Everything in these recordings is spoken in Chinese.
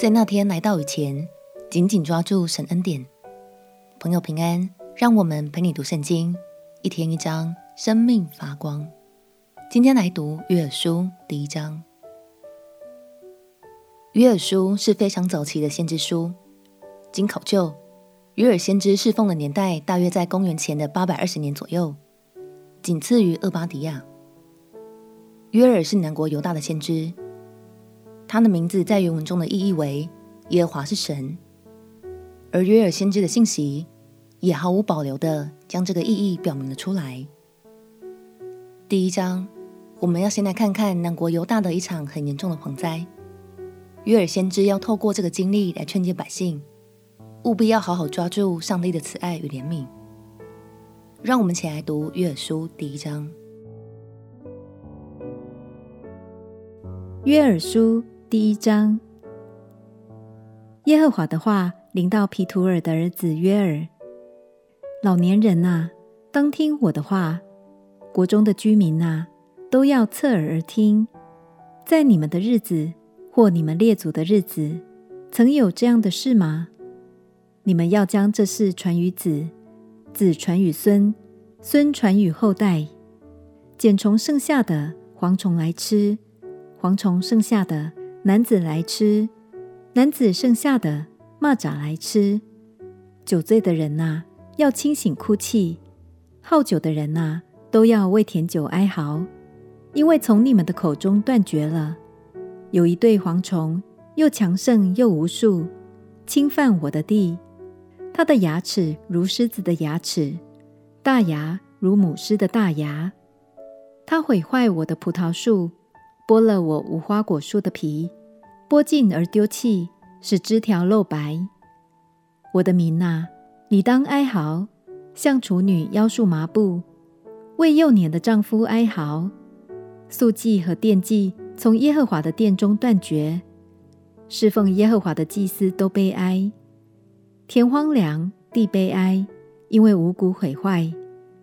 在那天来到以前，紧紧抓住神恩典。朋友平安，让我们陪你读圣经，一天一章，生命发光。今天来读约珥书第一章。约珥书是非常早期的先知书，经考究，约珥先知侍奉的年代大约在公元前的八百二十年左右，仅次于厄巴底亚。约珥是南国犹大的先知。他的名字在原文中的意义为“耶和华是神”，而约尔先知的信息也毫无保留地将这个意义表明了出来。第一章，我们要先来看看南国犹大的一场很严重的蝗灾。约尔先知要透过这个经历来劝诫百姓，务必要好好抓住上帝的慈爱与怜悯。让我们起来读约尔书第一章。约尔书。第一章，耶和华的话临到皮图尔的儿子约尔：老年人啊，当听我的话；国中的居民啊，都要侧耳而听。在你们的日子，或你们列祖的日子，曾有这样的事吗？你们要将这事传与子，子传与孙，孙传与后代。茧虫剩下的蝗虫来吃，蝗虫剩下的。男子来吃，男子剩下的蚂蚱来吃。酒醉的人呐，要清醒哭泣；好酒的人呐，都要为甜酒哀嚎，因为从你们的口中断绝了。有一对蝗虫，又强盛又无数，侵犯我的地。它的牙齿如狮子的牙齿，大牙如母狮的大牙。它毁坏我的葡萄树。剥了我无花果树的皮，剥尽而丢弃，使枝条露白。我的民哪，你当哀嚎，像处女腰束麻布，为幼年的丈夫哀嚎。素祭和奠祭从耶和华的殿中断绝，侍奉耶和华的祭司都悲哀。田荒凉，地悲哀，因为五谷毁坏，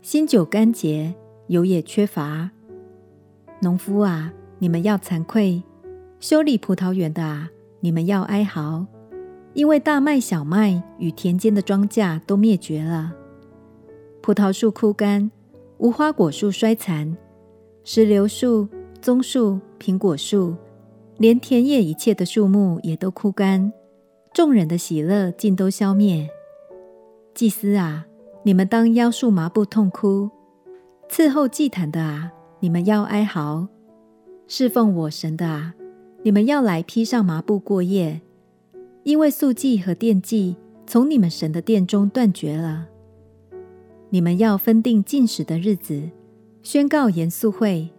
新酒干竭，油也缺乏。农夫啊！你们要惭愧，修理葡萄园的啊，你们要哀嚎，因为大麦、小麦与田间的庄稼都灭绝了。葡萄树枯干，无花果树衰残，石榴树、棕树、苹果树，连田野一切的树木也都枯干，众人的喜乐尽都消灭。祭司啊，你们当腰束麻布痛哭；伺候祭坛的啊，你们要哀嚎。侍奉我神的啊，你们要来披上麻布过夜，因为素祭和奠祭从你们神的殿中断绝了。你们要分定禁食的日子，宣告严肃会，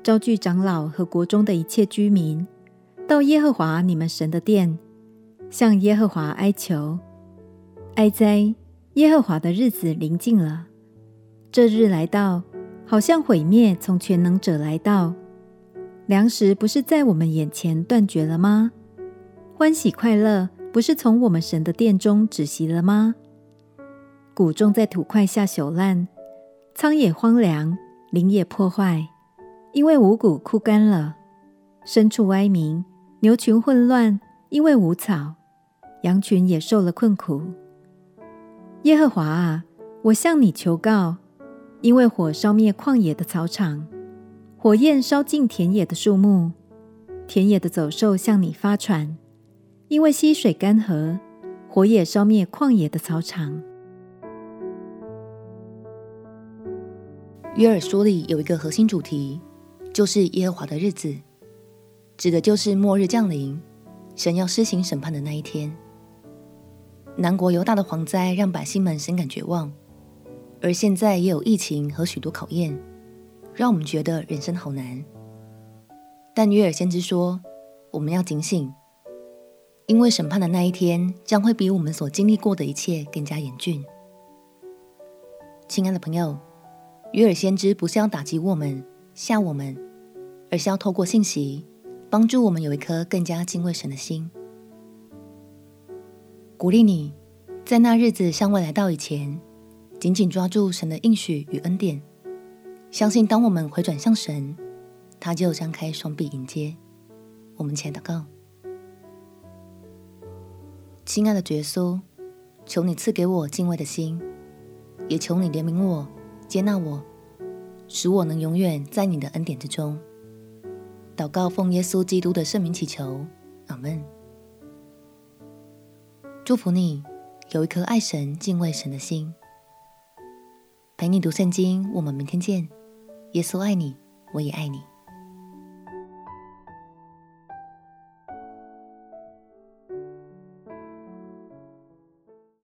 招聚长老和国中的一切居民，到耶和华你们神的殿，向耶和华哀求。哀哉！耶和华的日子临近了，这日来到，好像毁灭从全能者来到。粮食不是在我们眼前断绝了吗？欢喜快乐不是从我们神的殿中止息了吗？谷种在土块下朽烂，仓野荒凉，林也破坏，因为五谷枯干了。牲畜哀鸣，牛群混乱，因为无草，羊群也受了困苦。耶和华啊，我向你求告，因为火烧灭旷野的草场。火焰烧尽田野的树木，田野的走兽向你发喘，因为溪水干涸。火也烧灭旷野的草场。约珥书里有一个核心主题，就是耶和华的日子，指的就是末日降临，神要施行审判的那一天。南国犹大的蝗灾让百姓们深感绝望，而现在也有疫情和许多考验。让我们觉得人生好难，但约珥先知说，我们要警醒，因为审判的那一天将会比我们所经历过的一切更加严峻。亲爱的朋友，约珥先知不是要打击我们、吓我们，而是要透过信息帮助我们有一颗更加敬畏神的心，鼓励你在那日子尚未来到以前，紧紧抓住神的应许与恩典。相信当我们回转向神，他就张开双臂迎接。我们前祷告：亲爱的耶稣，求你赐给我敬畏的心，也求你怜悯我、接纳我，使我能永远在你的恩典之中。祷告奉耶稣基督的圣名祈求，阿门。祝福你有一颗爱神、敬畏神的心。陪你读圣经，我们明天见。耶稣爱你，我也爱你。